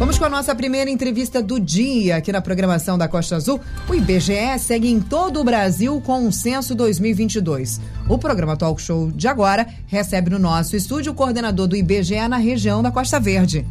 Vamos com a nossa primeira entrevista do dia aqui na programação da Costa Azul. O IBGE segue em todo o Brasil com o censo 2022. O programa Talk Show de agora recebe no nosso estúdio o coordenador do IBGE na região da Costa Verde.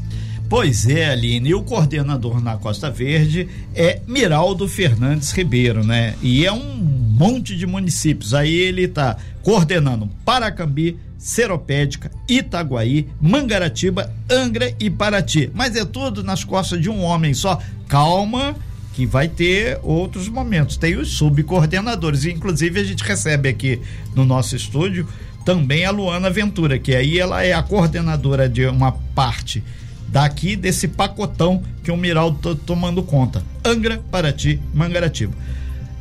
Pois é, Aline, e o coordenador na Costa Verde é Miraldo Fernandes Ribeiro, né? E é um monte de municípios. Aí ele está coordenando Paracambi, Seropédica, Itaguaí, Mangaratiba, Angra e Paraty. Mas é tudo nas costas de um homem só. Calma, que vai ter outros momentos. Tem os subcoordenadores. Inclusive, a gente recebe aqui no nosso estúdio também a Luana Ventura, que aí ela é a coordenadora de uma parte daqui desse pacotão que o Miraldo tá tomando conta. Angra, Paraty, Mangaratiba.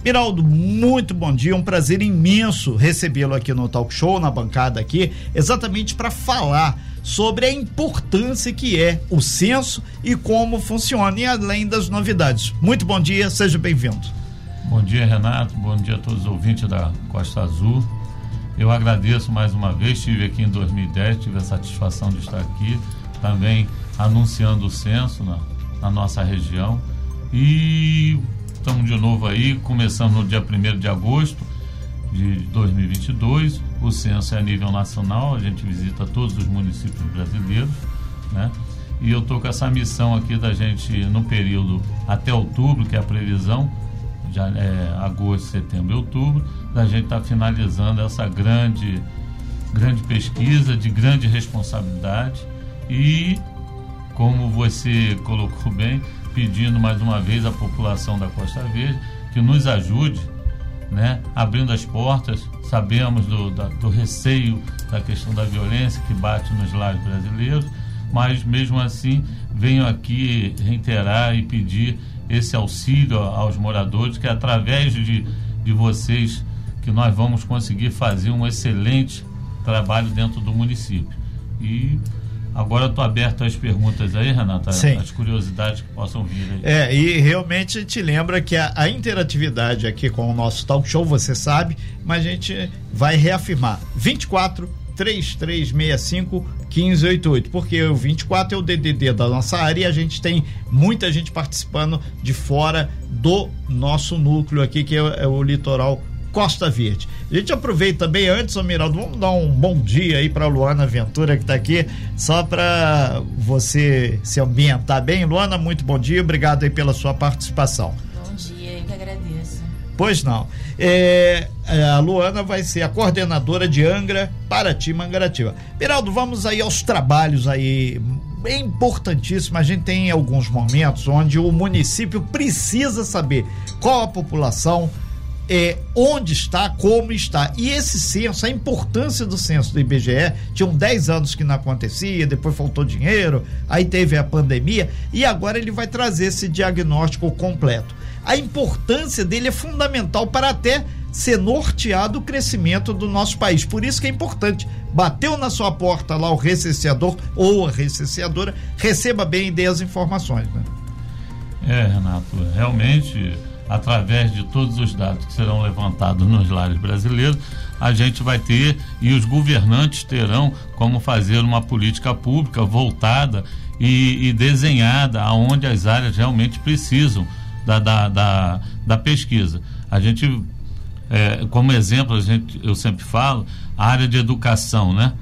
Miraldo, muito bom dia, um prazer imenso recebê-lo aqui no Talk Show, na bancada aqui, exatamente para falar sobre a importância que é o censo e como funciona, e além das novidades. Muito bom dia, seja bem-vindo. Bom dia, Renato, bom dia a todos os ouvintes da Costa Azul. Eu agradeço mais uma vez, estive aqui em 2010, tive a satisfação de estar aqui, também anunciando o censo na, na nossa região. E estamos de novo aí, começando no dia 1 de agosto de 2022. O censo é a nível nacional, a gente visita todos os municípios brasileiros, né? E eu estou com essa missão aqui da gente, no período até outubro, que é a previsão, já é agosto, setembro e outubro, da gente estar tá finalizando essa grande, grande pesquisa de grande responsabilidade e, como você colocou bem, pedindo mais uma vez à população da Costa Verde que nos ajude, né, abrindo as portas. Sabemos do, da, do receio da questão da violência que bate nos lares brasileiros, mas mesmo assim venho aqui reiterar e pedir esse auxílio aos moradores, que através de, de vocês que nós vamos conseguir fazer um excelente trabalho dentro do município. E Agora eu estou aberto às perguntas aí, Renata, Sim. as curiosidades que possam vir aí. É, e realmente te lembra que a, a, interatividade aqui com o nosso talk show, você sabe, mas a gente vai reafirmar. 24 3365 1588, porque o 24 é o DDD da nossa área e a gente tem muita gente participando de fora do nosso núcleo aqui, que é, é o litoral Costa Verde. A gente aproveita também antes, Miraldo, vamos dar um bom dia aí para Luana Ventura que está aqui, só para você se ambientar bem. Luana, muito bom dia, obrigado aí pela sua participação. Bom dia, eu que agradeço. Pois não. É, é a Luana vai ser a coordenadora de Angra, Paraty, Mangaratiba. Miraldo, vamos aí aos trabalhos aí é importantíssimo. A gente tem alguns momentos onde o município precisa saber qual a população, é, onde está, como está. E esse censo, a importância do censo do IBGE, tinham 10 anos que não acontecia, depois faltou dinheiro, aí teve a pandemia, e agora ele vai trazer esse diagnóstico completo. A importância dele é fundamental para até ser norteado o crescimento do nosso país. Por isso que é importante. Bateu na sua porta lá o recenseador ou a recenseadora, receba bem e dê as informações. Né? É, Renato, realmente através de todos os dados que serão levantados nos lares brasileiros, a gente vai ter e os governantes terão como fazer uma política pública voltada e, e desenhada aonde as áreas realmente precisam da, da, da, da pesquisa. A gente, é, como exemplo, a gente, eu sempre falo, a área de educação, né?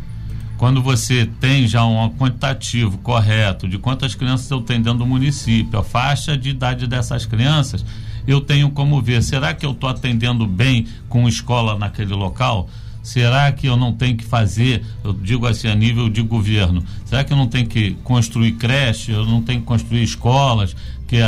quando você tem já um quantitativo correto de quantas crianças eu tenho dentro do município, a faixa de idade dessas crianças, eu tenho como ver, será que eu estou atendendo bem com escola naquele local? Será que eu não tenho que fazer, eu digo assim, a nível de governo, será que eu não tenho que construir creche, eu não tenho que construir escolas? Que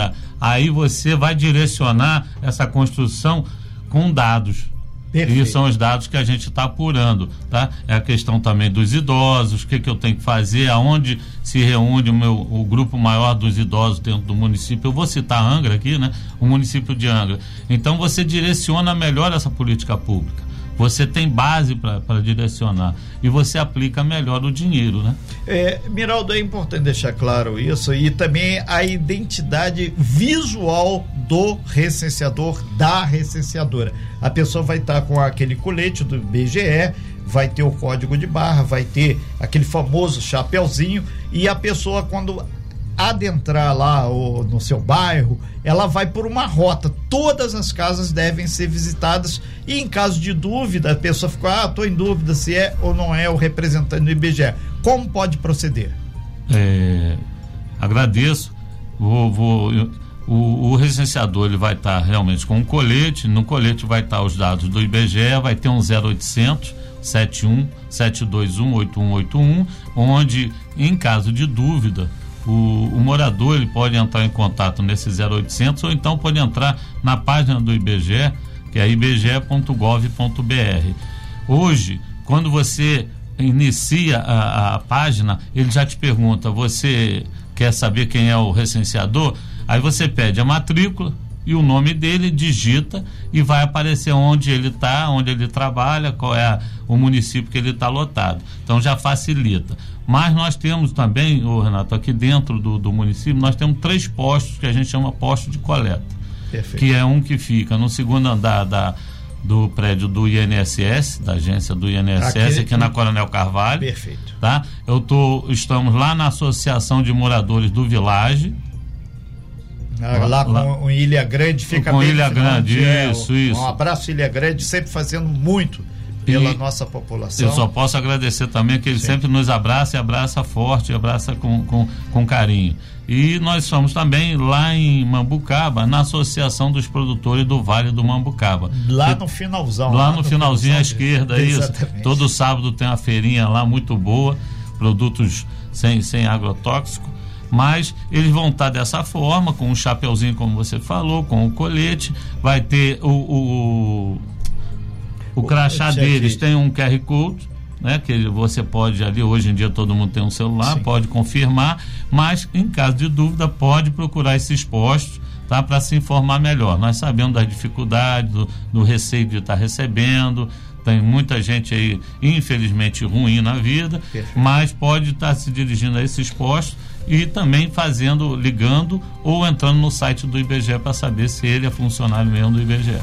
aí você vai direcionar essa construção com dados. Perfeito. E são os dados que a gente está apurando, tá? É a questão também dos idosos, o que, que eu tenho que fazer, aonde se reúne o, meu, o grupo maior dos idosos dentro do município. Eu vou citar Angra aqui, né? O município de Angra. Então você direciona melhor essa política pública. Você tem base para direcionar e você aplica melhor o dinheiro, né? É, Miraldo, é importante deixar claro isso e também a identidade visual do recenseador, da recenseadora. A pessoa vai estar com aquele colete do BGE, vai ter o código de barra, vai ter aquele famoso chapéuzinho e a pessoa quando adentrar lá o, no seu bairro, ela vai por uma rota. Todas as casas devem ser visitadas e em caso de dúvida, a pessoa ficou, ah, estou em dúvida se é ou não é o representante do IBGE. Como pode proceder? É, agradeço. Vou, vou, o, o recenseador ele vai estar tá realmente com um colete. No colete vai estar tá os dados do IBGE, vai ter um 0800 71 721 8181, onde, em caso de dúvida, o, o, morador ele pode entrar em contato nesse 0800 ou então pode entrar na página do IBGE, que é ibge.gov.br. Hoje, quando você inicia a, a página, ele já te pergunta: você quer saber quem é o recenseador? Aí você pede a matrícula e o nome dele, digita e vai aparecer onde ele está, onde ele trabalha, qual é a, o município que ele está lotado. Então já facilita. Mas nós temos também, o Renato, aqui dentro do, do município, nós temos três postos que a gente chama posto de coleta. Perfeito. Que é um que fica no segundo andar da, do prédio do INSS, da agência do INSS, aqui, aqui na Coronel Carvalho. Perfeito. Tá? Eu tô, estamos lá na Associação de Moradores do Village. Ah, lá, lá, com Ilha Grande fica com bem Ilha Grande, é, isso, isso. Um abraço Ilha Grande, sempre fazendo muito pela e nossa população. Eu só posso agradecer também que ele Sim. sempre nos abraça e abraça forte, abraça com, com, com carinho. E nós somos também lá em Mambucaba, na Associação dos Produtores do Vale do Mambucaba. Lá no finalzão. Lá, lá no, finalzinho à esquerda, isso. Todo sábado tem uma feirinha lá muito boa, produtos sem, sem agrotóxico. Mas eles vão estar dessa forma, com o um chapeuzinho, como você falou, com o colete, vai ter o, o, o crachá deles, tem um QR Code né? Que você pode ali, hoje em dia todo mundo tem um celular, Sim. pode confirmar, mas em caso de dúvida pode procurar esses postos, tá? Para se informar melhor. Nós sabemos das dificuldades, do, do receio de estar tá recebendo, tem muita gente aí, infelizmente, ruim na vida, Perfeito. mas pode estar tá se dirigindo a esses postos e também fazendo, ligando ou entrando no site do IBGE para saber se ele é funcionário mesmo do IBGE.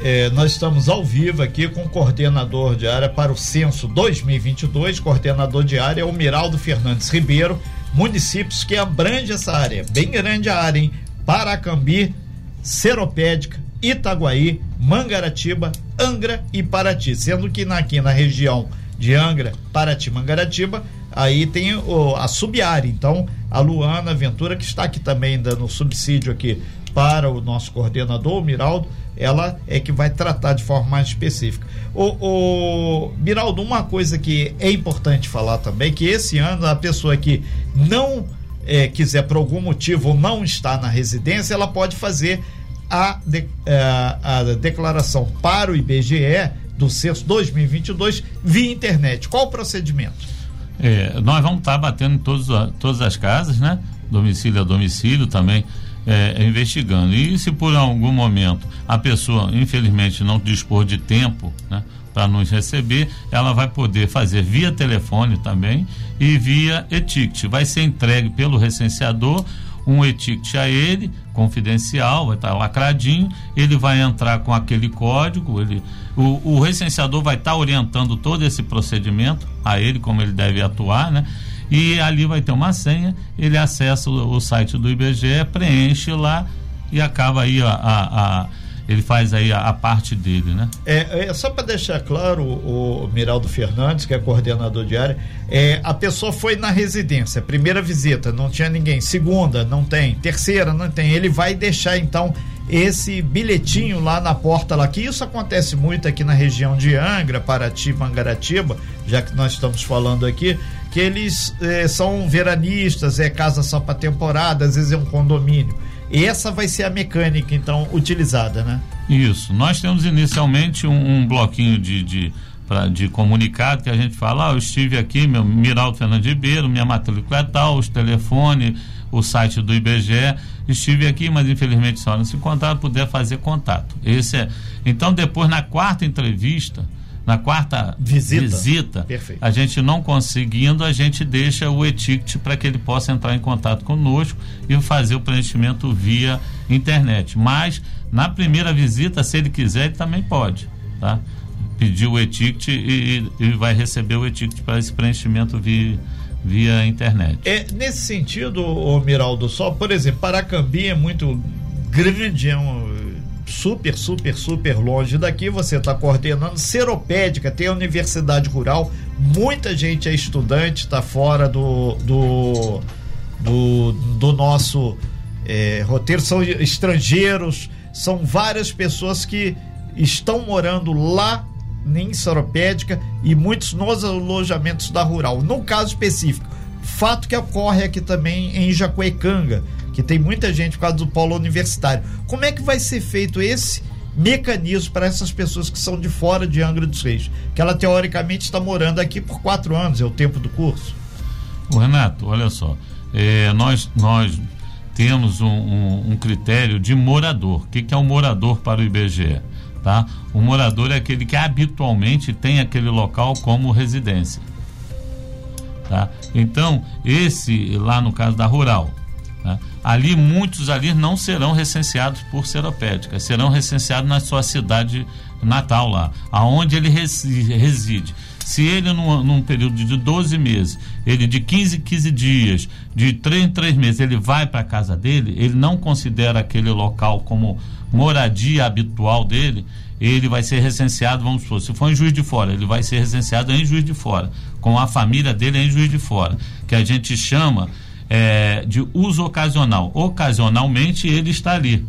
É, nós estamos ao vivo aqui com o coordenador de área para o censo 2022. Coordenador de área é o Miraldo Fernandes Ribeiro. Municípios que abrange essa área, bem grande a área, hein? Paracambi, Seropédica, Itaguaí, Mangaratiba, Angra e Paraty. Sendo que aqui na região de Angra, Paraty, Mangaratiba, aí tem o, a subárea. Então, a Luana Ventura, que está aqui também dando subsídio aqui para o nosso coordenador, o Miraldo, ela é que vai tratar de forma mais específica. O, o Miraldo, uma coisa que é importante falar também, que esse ano a pessoa que não é, quiser por algum motivo não estar na residência, ela pode fazer a, de, é, a declaração para o IBGE do censo 2022 via internet. Qual o procedimento? É, nós vamos estar batendo em todos, todas as casas, né? Domicílio a domicílio também é, investigando. E se por algum momento a pessoa, infelizmente, não dispor de tempo, né? Para nos receber, ela vai poder fazer via telefone também e via etiquete. Vai ser entregue pelo recenseador um etiquete a ele, confidencial, vai estar lacradinho, ele vai entrar com aquele código, ele, o, o recenseador vai estar orientando todo esse procedimento a ele, como ele deve atuar, né? e ali vai ter uma senha, ele acessa o, o site do IBGE, preenche lá e acaba aí a, a, a ele faz aí a, a, parte dele, né? É, é só para deixar claro, o, o Miraldo Fernandes, que é coordenador de área, é, a pessoa foi na residência, primeira visita, não tinha ninguém, segunda, não tem, terceira, não tem. Ele vai deixar então esse bilhetinho lá na porta lá, que isso acontece muito aqui na região de Angra, Paraty, Mangaratiba, já que nós estamos falando aqui, que eles eh, são veranistas, é casa só para temporada, às vezes é um condomínio. Essa vai ser a mecânica, então, utilizada, né? Isso. Nós temos inicialmente um, um bloquinho de, de, pra, de comunicado que a gente fala, ah, eu estive aqui, meu Miraldo Fernandes Ribeiro, minha matrícula é tal, os telefones, o site do IBGE, estive aqui, mas infelizmente só não se encontrar, puder fazer contato. Esse é. Então, depois, na quarta entrevista, na quarta visita, visita a gente não conseguindo, a gente deixa o etiquete para que ele possa entrar em contato conosco e fazer o preenchimento via internet. Mas na primeira visita, se ele quiser, ele também pode, tá? Pedir o etiquete e, e vai receber o etiquete para esse preenchimento via, via internet. É, nesse sentido, o Miraldo, só, por exemplo, Paracambi é muito grande, é um super, super, super longe daqui, você está coordenando Seropédica, tem a Universidade Rural, muita gente é estudante, está fora do, do, do, do nosso é, roteiro, são estrangeiros, são várias pessoas que estão morando lá em Seropédica e muitos nos alojamentos da Rural. No caso específico, fato que ocorre aqui também em Jacuecanga, que tem muita gente por causa do polo universitário. Como é que vai ser feito esse mecanismo para essas pessoas que são de fora de Angra dos Reis? Que ela teoricamente está morando aqui por quatro anos, é o tempo do curso. O Renato, olha só, é, nós, nós temos um, um, um, critério de morador. O que, que é um morador para o IBGE? Tá? O morador é aquele que habitualmente tem aquele local como residência. Tá? Então, esse lá no caso da rural, né? Ali, muitos ali não serão recenseados por seropédica, serão recenseados na sua cidade natal lá, aonde ele reside. Se ele, num, num, período de 12 meses, ele de 15 em 15 dias, de 3 em 3 meses, ele vai para a casa dele, ele não considera aquele local como moradia habitual dele, ele vai ser recenseado, vamos supor, se for em Juiz de Fora, ele vai ser recenseado em Juiz de Fora, com a família dele em Juiz de Fora, que a gente chama é, de uso ocasional. Ocasionalmente ele está ali,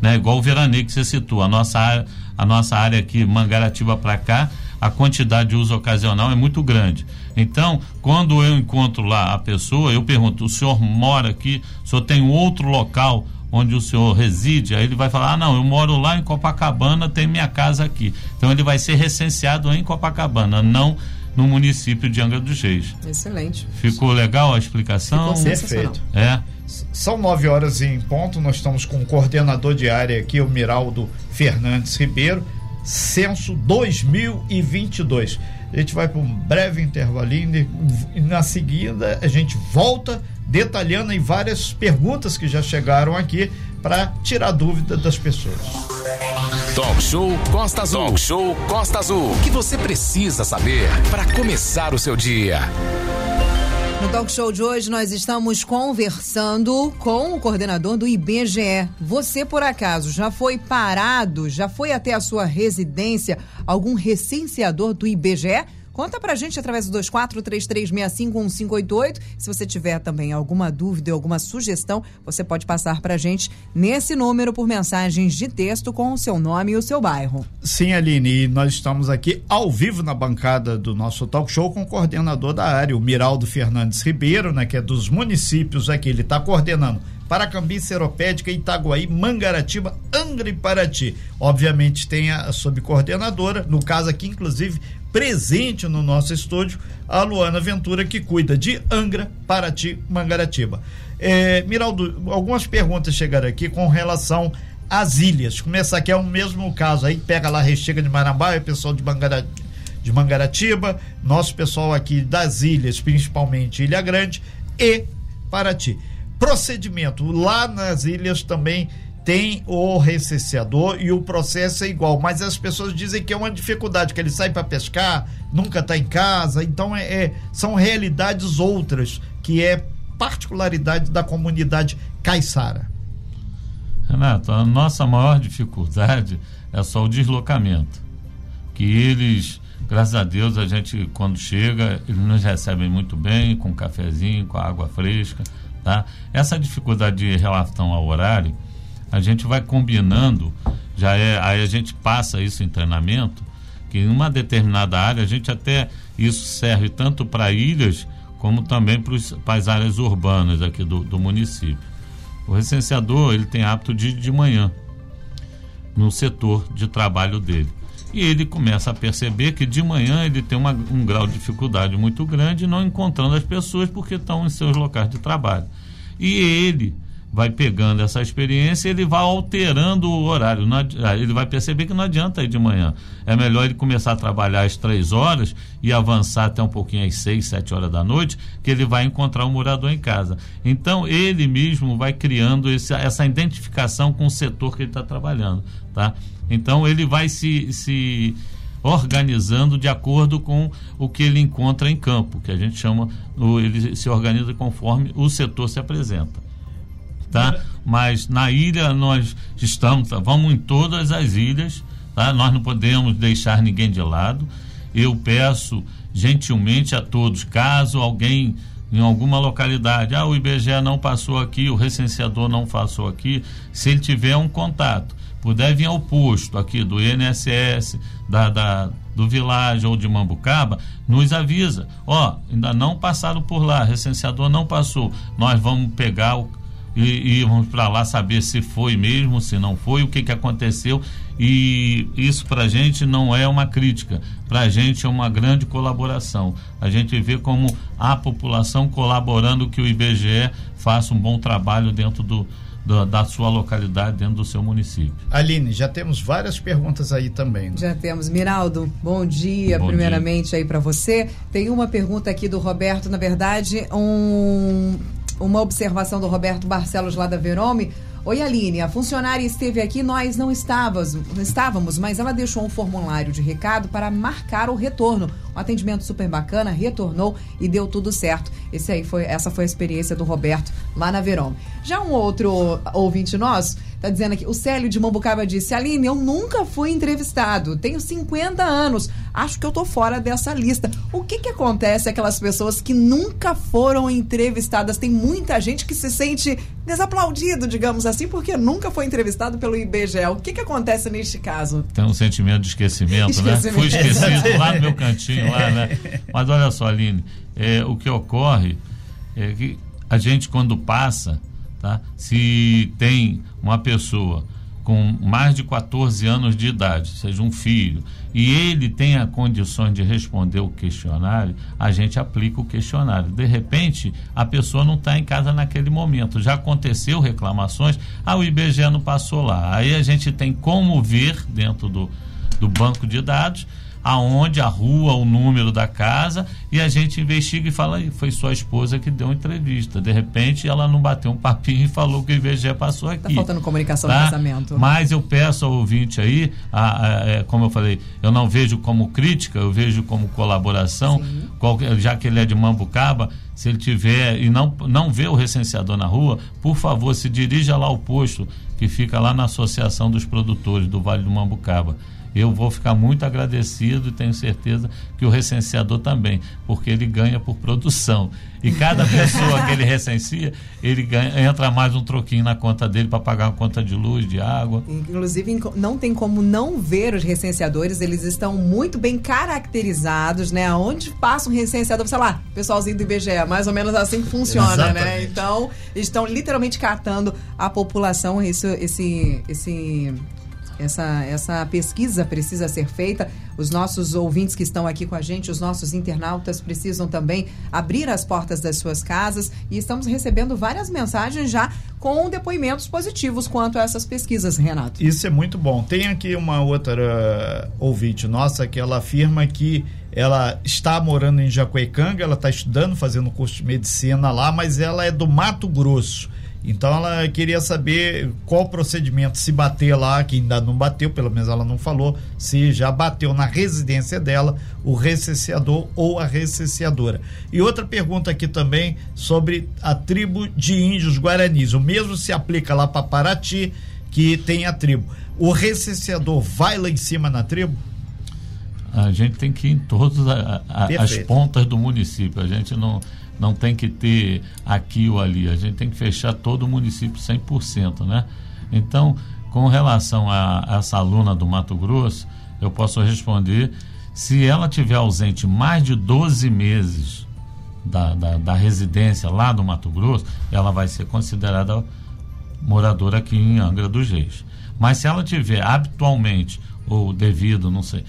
né? Igual o veraneio que você citou. A nossa área, a nossa área aqui, Mangaratiba para cá, a quantidade de uso ocasional é muito grande. Então, quando eu encontro lá a pessoa, eu pergunto: o senhor mora aqui? O senhor tem outro local onde o senhor reside? Aí ele vai falar: ah, não, eu moro lá em Copacabana, tem minha casa aqui. Então, ele vai ser recenseado em Copacabana, não no município de Angra dos Reis. Excelente. Ficou legal a explicação? Ficou Perfeito. É. São nove horas em ponto, nós estamos com o coordenador de área aqui, o Miraldo Fernandes Ribeiro, censo 2022. A gente vai para um breve intervalinho e na seguida a gente volta detalhando em várias perguntas que já chegaram aqui para tirar dúvida das pessoas. Talk Show Costa Azul. Talk Show Costa Azul. O que você precisa saber para começar o seu dia? No talk show de hoje, nós estamos conversando com o coordenador do IBGE. Você, por acaso, já foi parado, já foi até a sua residência algum recenseador do IBGE? Conta pra gente através do 2433651588. Se você tiver também alguma dúvida alguma sugestão, você pode passar pra gente nesse número por mensagens de texto com o seu nome e o seu bairro. Sim, Aline, e nós estamos aqui ao vivo na bancada do nosso talk show com o coordenador da área, o Miraldo Fernandes Ribeiro, né, que é dos municípios aqui, ele está coordenando Paracambi, Seropédica, Itaguaí, Mangaratiba, Angra e Paraty. Obviamente tem a subcoordenadora, no caso aqui, inclusive, presente no nosso estúdio, a Luana Ventura, que cuida de Angra, Paraty, Mangaratiba. É, Miraldo, algumas perguntas chegaram aqui com relação às ilhas. Começar aqui é o mesmo caso, aí pega lá a Rechega de Marambá, o pessoal de de Mangaratiba, nosso pessoal aqui das ilhas, principalmente Ilha Grande e Paraty. Procedimento, lá nas ilhas também tem o recenseador e o processo é igual, mas as pessoas dizem que é uma dificuldade, que ele sai para pescar, nunca está em casa, então é, é, são realidades outras, que é particularidade da comunidade caiçara. Renato, a nossa maior dificuldade é só o deslocamento, que eles, graças a Deus, a gente quando chega, eles nos recebem muito bem, com cafezinho, com água fresca, tá? Essa dificuldade de relação ao horário, a gente vai combinando, já é, aí a gente passa isso em treinamento, que em uma determinada área a gente até isso serve tanto para ilhas como também para as áreas urbanas aqui do, do município. O recenseador ele tem hábito de de manhã no setor de trabalho dele. E ele começa a perceber que de manhã ele tem uma, um grau de dificuldade muito grande não encontrando as pessoas porque estão em seus locais de trabalho. E ele vai pegando essa experiência ele vai alterando o horário. Ah, ele vai perceber que não adianta ir de manhã. É melhor ele começar a trabalhar às três horas e avançar até um pouquinho às seis, sete horas da noite, que ele vai encontrar o um morador em casa. Então, ele mesmo vai criando esse, essa identificação com o setor que ele está trabalhando. Tá? Então, ele vai se, se organizando de acordo com o que ele encontra em campo, que a gente chama, ele se organiza conforme o setor se apresenta. Tá? Mas na ilha nós estamos, tá? vamos em todas as ilhas, tá? nós não podemos deixar ninguém de lado. Eu peço gentilmente a todos, caso alguém em alguma localidade, ah, o IBGE não passou aqui, o recenseador não passou aqui, se ele tiver um contato, puder vir ao posto aqui do INSS, da, da do Vilage ou de Mambucaba, nos avisa. Ó, ainda não passaram por lá, recenseador não passou. Nós vamos pegar o, e, e vamos para lá saber se foi mesmo, se não foi, o que, que aconteceu. E isso para a gente não é uma crítica, para a gente é uma grande colaboração. A gente vê como a população colaborando que o IBGE faça um bom trabalho dentro do, da, da, sua localidade, dentro do seu município. Aline, já temos várias perguntas aí também. Né? Já temos. Miraldo, bom dia, bom primeiramente dia. aí para você. Tem uma pergunta aqui do Roberto, na verdade, um uma observação do Roberto Barcelos lá da Verome. Oi, Aline, a funcionária esteve aqui, nós não estávamos, estávamos, mas ela deixou um formulário de recado para marcar o retorno. Um atendimento super bacana, retornou e deu tudo certo. Esse aí foi, essa foi a experiência do Roberto lá na Verome. Já um outro ouvinte nosso Tá dizendo aqui, o Célio de Mambucaba disse: Aline, eu nunca fui entrevistado, tenho 50 anos, acho que eu tô fora dessa lista. O que que acontece aquelas pessoas que nunca foram entrevistadas? Tem muita gente que se sente desaplaudido, digamos assim, porque nunca foi entrevistado pelo IBGE. O que que acontece neste caso? Tem um sentimento de esquecimento, esquecimento. né? Fui esquecido lá no meu cantinho, lá, né? Mas olha só, Aline, é, o que ocorre é que a gente, quando passa, tá? se tem uma pessoa com mais de 14 anos de idade, seja um filho, e ele tem a condições de responder o questionário, a gente aplica o questionário. De repente, a pessoa não está em casa naquele momento. Já aconteceu reclamações, ah, o IBGE não passou lá. Aí a gente tem como ver dentro do, do banco de dados aonde a rua, o número da casa, e a gente investiga e fala, foi sua esposa que deu entrevista. De repente, ela não bateu um papinho e falou que o IBGE passou tá aqui. Está faltando comunicação tá? no casamento. Mas eu peço ao ouvinte aí, a, a, é, como eu falei, eu não vejo como crítica, eu vejo como colaboração, qualquer, já que ele é de Mambucaba, se ele tiver e não, não vê o recenseador na rua, por favor, se dirija lá ao posto que fica lá na Associação dos Produtores do Vale do Mambucaba eu vou ficar muito agradecido e tenho certeza que o recenseador também, porque ele ganha por produção. E cada pessoa que ele recensia, ele ganha, entra mais um troquinho na conta dele para pagar uma conta de luz, de água. Inclusive, não tem como não ver os recenseadores, eles estão muito bem caracterizados, né? Onde passa um recenseador, sei lá, pessoalzinho do IBGE, mais ou menos assim que funciona, né? Exatamente. né? Então, estão literalmente catando a população, isso, esse, esse essa, essa pesquisa precisa ser feita. Os nossos ouvintes que estão aqui com a gente, os nossos internautas, precisam também abrir as portas das suas casas. E estamos recebendo várias mensagens já com depoimentos positivos quanto a essas pesquisas, Renato. Isso é muito bom. Tem aqui uma outra ouvinte nossa que ela afirma que ela está morando em Jacuecanga, ela está estudando, fazendo curso de medicina lá, mas ela é do Mato Grosso. Então ela queria saber qual procedimento, se bater lá, que ainda não bateu, pelo menos ela não falou, se já bateu na residência dela o recenseador ou a recenseadora. E outra pergunta aqui também sobre a tribo de índios guaranis. O mesmo se aplica lá para Paraty, que tem a tribo. O recenseador vai lá em cima na tribo? A gente tem que ir em todas as pontas do município. A gente não não tem que ter aqui ou ali, a gente tem que fechar todo o município 100%, né? Então, com relação a, essa aluna do Mato Grosso, eu posso responder, se ela tiver ausente mais de 12 meses da, da, da residência lá do Mato Grosso, ela vai ser considerada moradora aqui em Angra dos Reis. Mas se ela tiver habitualmente, ou devido, não sei,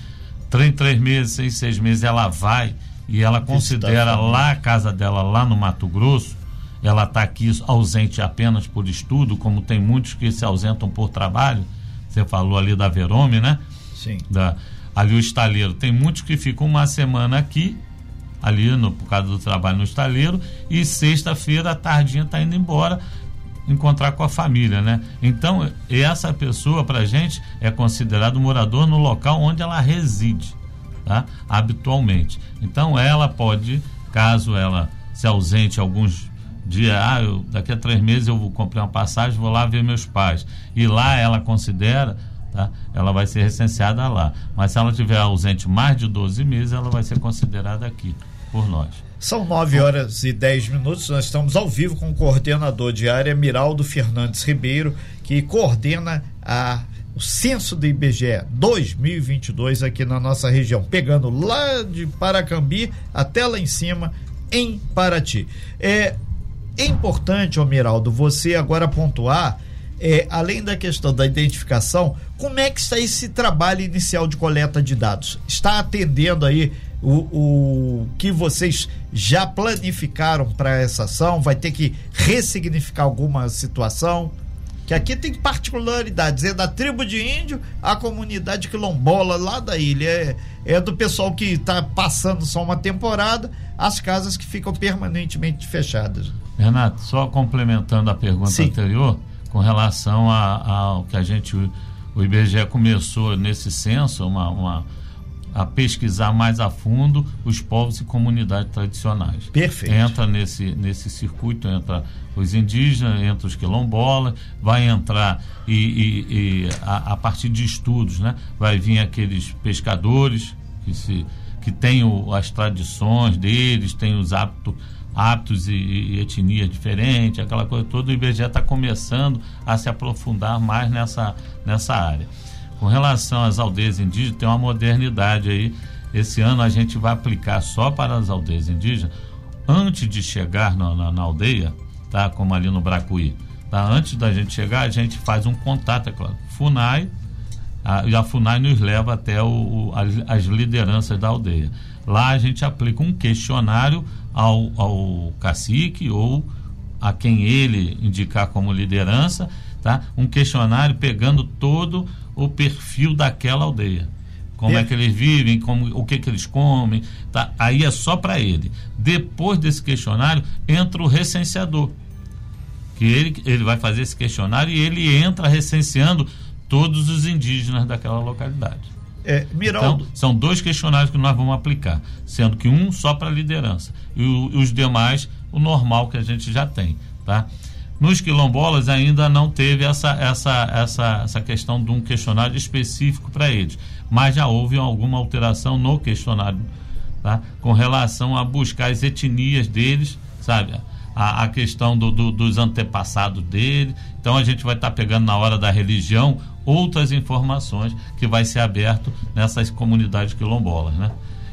três, três meses, seis, seis meses, ela vai e ela considera lá a casa dela, lá no Mato Grosso, ela está aqui ausente apenas por estudo, como tem muitos que se ausentam por trabalho. Você falou ali da Verome, né? Sim. Da, ali o estaleiro. Tem muitos que ficam uma semana aqui, ali no, por causa do trabalho no estaleiro, e sexta-feira, à tardinha, está indo embora encontrar com a família, né? Então, essa pessoa, para gente, é considerado morador no local onde ela reside. Tá? habitualmente. Então ela pode, caso ela se ausente alguns dias, ah, eu, daqui a três meses eu vou comprar uma passagem, vou lá ver meus pais. E lá ela considera, tá? ela vai ser recenseada lá. Mas se ela estiver ausente mais de 12 meses, ela vai ser considerada aqui por nós. São 9 horas e 10 minutos. Nós estamos ao vivo com o coordenador de área, Miraldo Fernandes Ribeiro, que coordena a o censo do IBGE 2022 aqui na nossa região, pegando lá de Paracambi até lá em cima em Paraty. É, é importante, Miraldo, você agora pontuar, é, além da questão da identificação, como é que está esse trabalho inicial de coleta de dados? Está atendendo aí o, o que vocês já planificaram para essa ação? Vai ter que ressignificar alguma situação? Que aqui tem particularidades, é da tribo de índio, a comunidade quilombola lá da ilha, é, é do pessoal que está passando só uma temporada, as casas que ficam permanentemente fechadas. Renato, só complementando a pergunta Sim. anterior, com relação ao que a gente, o IBGE começou nesse censo, uma, uma a pesquisar mais a fundo os povos e comunidades tradicionais. Perfeito. Entra nesse, nesse circuito, entra os indígenas, entra os quilombolas, vai entrar e, e, e a, a, partir de estudos, né, vai vir aqueles pescadores que, se, que têm o, as tradições deles, têm os hábitos, hábitos e, e etnias diferentes, aquela coisa toda. O IBGE está começando a se aprofundar mais nessa, nessa área. Com relação às aldeias indígenas, tem uma modernidade aí. Esse ano a gente vai aplicar só para as aldeias indígenas. Antes de chegar na, na, na aldeia, tá? Como ali no Bracuí, tá? Antes da gente chegar, a gente faz um contato, é claro. FUNAI, a, e a FUNAI nos leva até o, o, as, as, lideranças da aldeia. Lá a gente aplica um questionário ao, ao cacique ou a quem ele indicar como liderança, tá? Um questionário pegando todo o perfil daquela aldeia. Como é que eles vivem, como, o que, que eles comem, tá? Aí é só para ele. Depois desse questionário, entra o recenseador. Que ele, ele vai fazer esse questionário e ele entra recenseando todos os indígenas daquela localidade. É, Miraldo. Então, são dois questionários que nós vamos aplicar, sendo que um só para liderança e o, os demais o normal que a gente já tem, tá? Nos quilombolas ainda não teve essa, essa, essa, essa questão de um questionário específico para eles, mas já houve alguma alteração no questionário, tá? com relação a buscar as etnias deles, sabe? A, a questão do, do, dos antepassados dele. Então a gente vai estar tá pegando na hora da religião outras informações que vai ser aberto nessas comunidades quilombolas, né?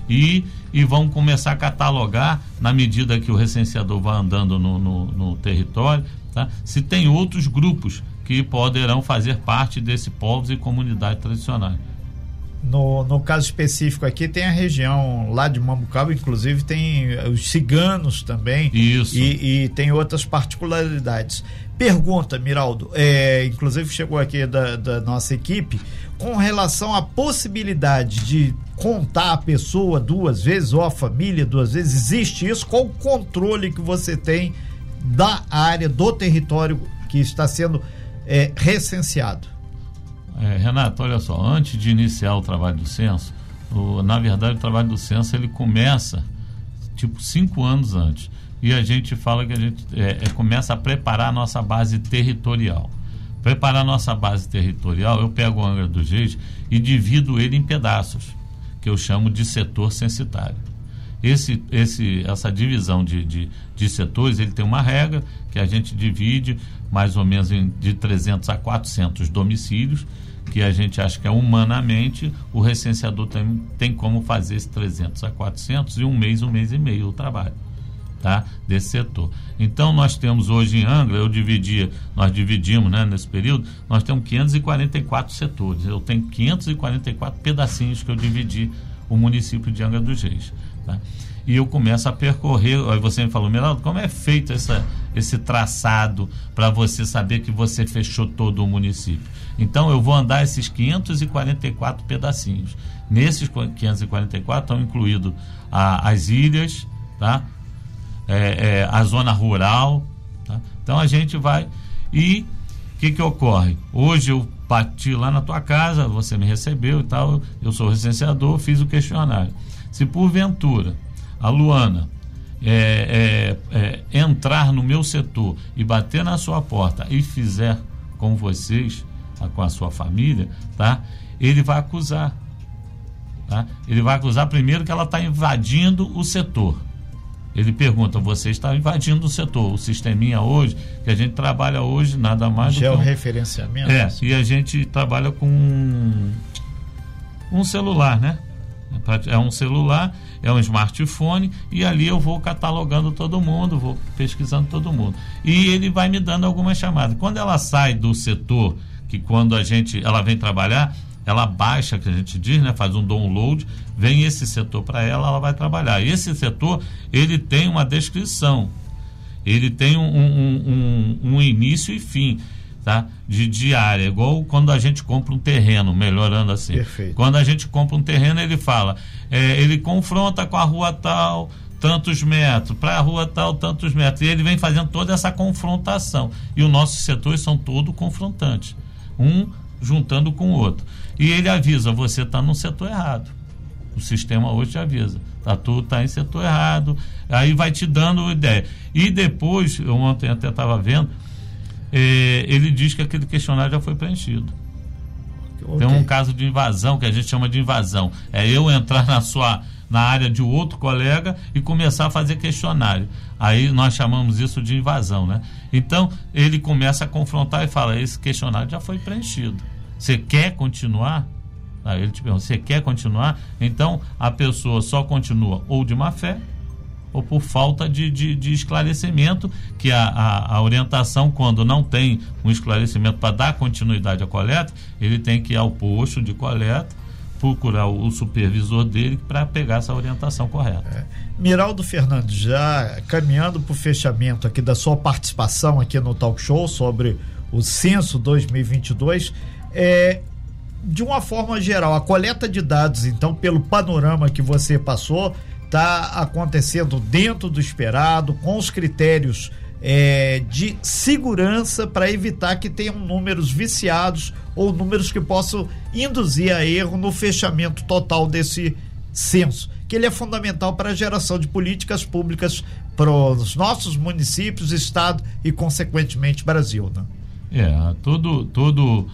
E, e vão começar a catalogar na medida que o recenseador vai andando no, no, no território tá? se tem outros grupos que poderão fazer parte desse povos e comunidades tradicionais. No, no caso específico aqui, tem a região lá de Mambucaba, inclusive tem os ciganos também. Isso. E, e tem outras particularidades. Pergunta, Miraldo, é, inclusive chegou aqui da, da nossa equipe, com relação à possibilidade de contar a pessoa duas vezes ou a família duas vezes, existe isso? Qual o controle que você tem da área, do território que está sendo é, recenseado. É, Renato, olha só, antes de iniciar o trabalho do censo, o, na verdade o trabalho do censo ele começa tipo cinco anos antes e a gente fala que a gente é, é, começa a preparar a nossa base territorial. Preparar a nossa base territorial, eu pego o Angra dos Reis e divido ele em pedaços, que eu chamo de setor censitário. Esse, esse, essa divisão de, de, de setores, ele tem uma regra que a gente divide mais ou menos em, de 300 a 400 domicílios, que a gente acha que é humanamente, o recenseador tem, tem como fazer esse 300 a 400 em um mês, um mês e meio o trabalho. Tá? desse setor. Então nós temos hoje em Angra, eu dividia, nós dividimos, né, nesse período, nós temos 544 setores. Eu tenho 544 pedacinhos que eu dividi o município de Angra dos Reis. Tá? E eu começo a percorrer. Aí você me falou, Meraldo, como é feito essa, esse traçado para você saber que você fechou todo o município? Então eu vou andar esses 544 pedacinhos. Nesses 544 estão incluídos as ilhas, tá? É, é, a zona rural. Tá? Então a gente vai. E o que, que ocorre? Hoje eu bati lá na tua casa, você me recebeu e tal, eu sou recenseador, fiz o questionário. Se porventura a Luana é, é, é, entrar no meu setor e bater na sua porta e fizer com vocês, com a sua família, tá? Ele vai acusar. Tá? Ele vai acusar primeiro que ela está invadindo o setor. Ele pergunta: você está invadindo o setor? O sisteminha hoje, que a gente trabalha hoje, nada mais do que. Um, referenciamento. É, e a gente trabalha com um celular, né? É um celular, é um smartphone, e ali eu vou catalogando todo mundo, vou pesquisando todo mundo. E ele vai me dando algumas chamadas. Quando ela sai do setor, que quando a gente ela vem trabalhar, ela baixa, que a gente diz, né, faz um download, vem esse setor para ela, ela vai trabalhar. E esse setor, ele tem uma descrição, ele tem um, um, um, um início e fim. Tá? De diária, igual quando a gente compra um terreno, melhorando assim. Perfeito. Quando a gente compra um terreno, ele fala, é, ele confronta com a rua tal, tantos metros, para a rua tal, tantos metros. E ele vem fazendo toda essa confrontação. E os nossos setores são todos confrontantes. Um juntando com o outro. E ele avisa, você está no setor errado. O sistema hoje te avisa. Tá, tu está em setor errado. Aí vai te dando ideia. E depois, eu ontem até estava vendo, eh, ele diz que aquele questionário já foi preenchido. Okay. Tem um caso de invasão que a gente chama de invasão. É eu entrar na sua na área de outro colega e começar a fazer questionário. Aí nós chamamos isso de invasão, né? Então ele começa a confrontar e fala: esse questionário já foi preenchido. Você quer continuar? Aí ele te pergunta: você quer continuar? Então a pessoa só continua ou de má fé ou por falta de, de, de esclarecimento, que a, a, a, orientação, quando não tem um esclarecimento para dar continuidade à coleta, ele tem que ir ao posto de coleta procurar o, supervisor dele para pegar essa orientação correta. É. Miraldo Fernandes, já caminhando para o fechamento aqui da sua participação aqui no Talk Show sobre o censo 2022, é, de uma forma geral, a coleta de dados, então, pelo panorama que você passou, está acontecendo dentro do esperado, com os critérios é, de segurança para evitar que tenham números viciados ou números que possam induzir a erro no fechamento total desse censo, que ele é fundamental para a geração de políticas públicas para os nossos municípios, estado e consequentemente Brasil, né? É, todo todo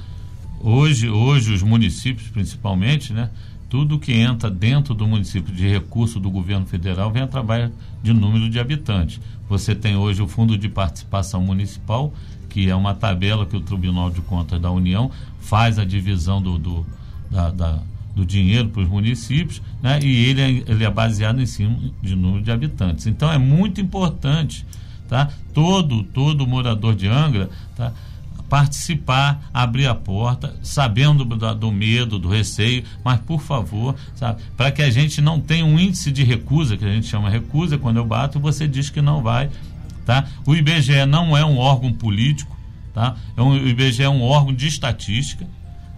hoje hoje os municípios principalmente, né? Tudo que entra dentro do município de recurso do governo federal vem através de número de habitantes. Você tem hoje o Fundo de Participação Municipal, que é uma tabela que o Tribunal de Contas da União faz a divisão do, do, da, da, do dinheiro para os municípios, né? e ele é, ele é baseado em cima de número de habitantes. Então é muito importante tá? todo, todo morador de Angra tá? Participar, abrir a porta, sabendo do, do medo, do receio, mas por favor, sabe, para que a gente não tenha um índice de recusa, que a gente chama recusa, quando eu bato, você diz que não vai, tá? O IBGE não é um órgão político, tá? É um, o IBGE é um órgão de estatística,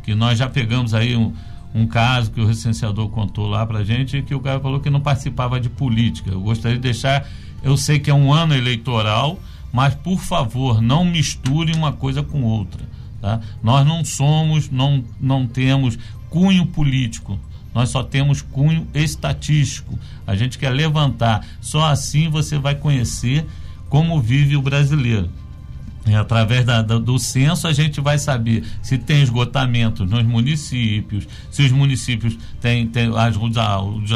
que nós já pegamos aí um, um caso que o recenseador contou lá pra gente, que o cara falou que não participava de política. Eu gostaria de deixar, eu sei que é um ano eleitoral, mas por favor, não misture uma coisa com outra. Tá? Nós não somos, não, não temos cunho político, nós só temos cunho estatístico. A gente quer levantar. Só assim você vai conhecer como vive o brasileiro. E através da, da, do censo a gente vai saber se tem esgotamento nos municípios, se os municípios têm, têm as, os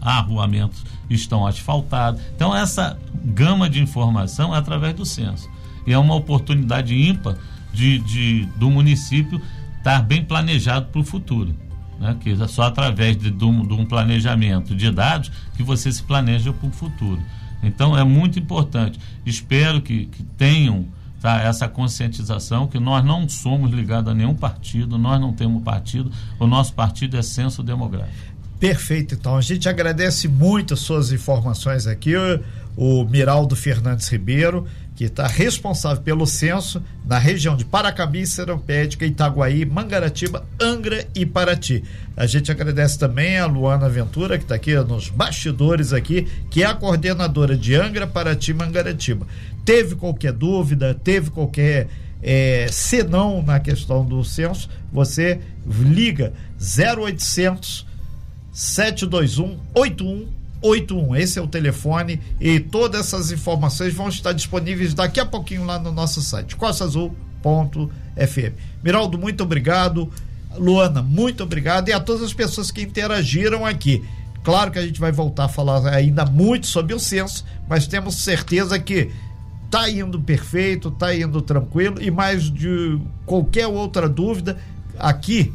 arruamentos estão asfaltados. Então, essa gama de informação é através do censo. E é uma oportunidade ímpar de, de do município estar bem planejado para o futuro. Né? Que é só através de, de, um, de um planejamento de dados que você se planeja para o futuro. Então, é muito importante. Espero que, que tenham tá, essa conscientização que nós não somos ligados a nenhum partido, nós não temos partido, o nosso partido é censo demográfico. Perfeito, então. A gente agradece muito as suas informações aqui, o Miraldo Fernandes Ribeiro, que está responsável pelo censo na região de Paracambi, Serampédica, Itaguaí, Mangaratiba, Angra e Paraty. A gente agradece também a Luana Ventura, que está aqui nos bastidores aqui, que é a coordenadora de Angra, Paraty e Mangaratiba. Teve qualquer dúvida, teve qualquer é, senão na questão do censo, você liga 0800 721 8181. Esse é o telefone e todas essas informações vão estar disponíveis daqui a pouquinho lá no nosso site, costaazul.fm. Miraldo, muito obrigado. Luana, muito obrigado. E a todas as pessoas que interagiram aqui. Claro que a gente vai voltar a falar ainda muito sobre o censo, mas temos certeza que tá indo perfeito, tá indo tranquilo e mais de qualquer outra dúvida, aqui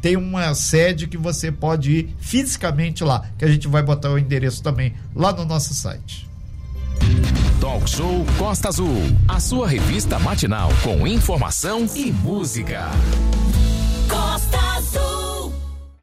tem uma sede que você pode ir fisicamente lá, que a gente vai botar o endereço também lá no nosso site. Talk Show Costa Azul, a sua revista matinal com informação e música.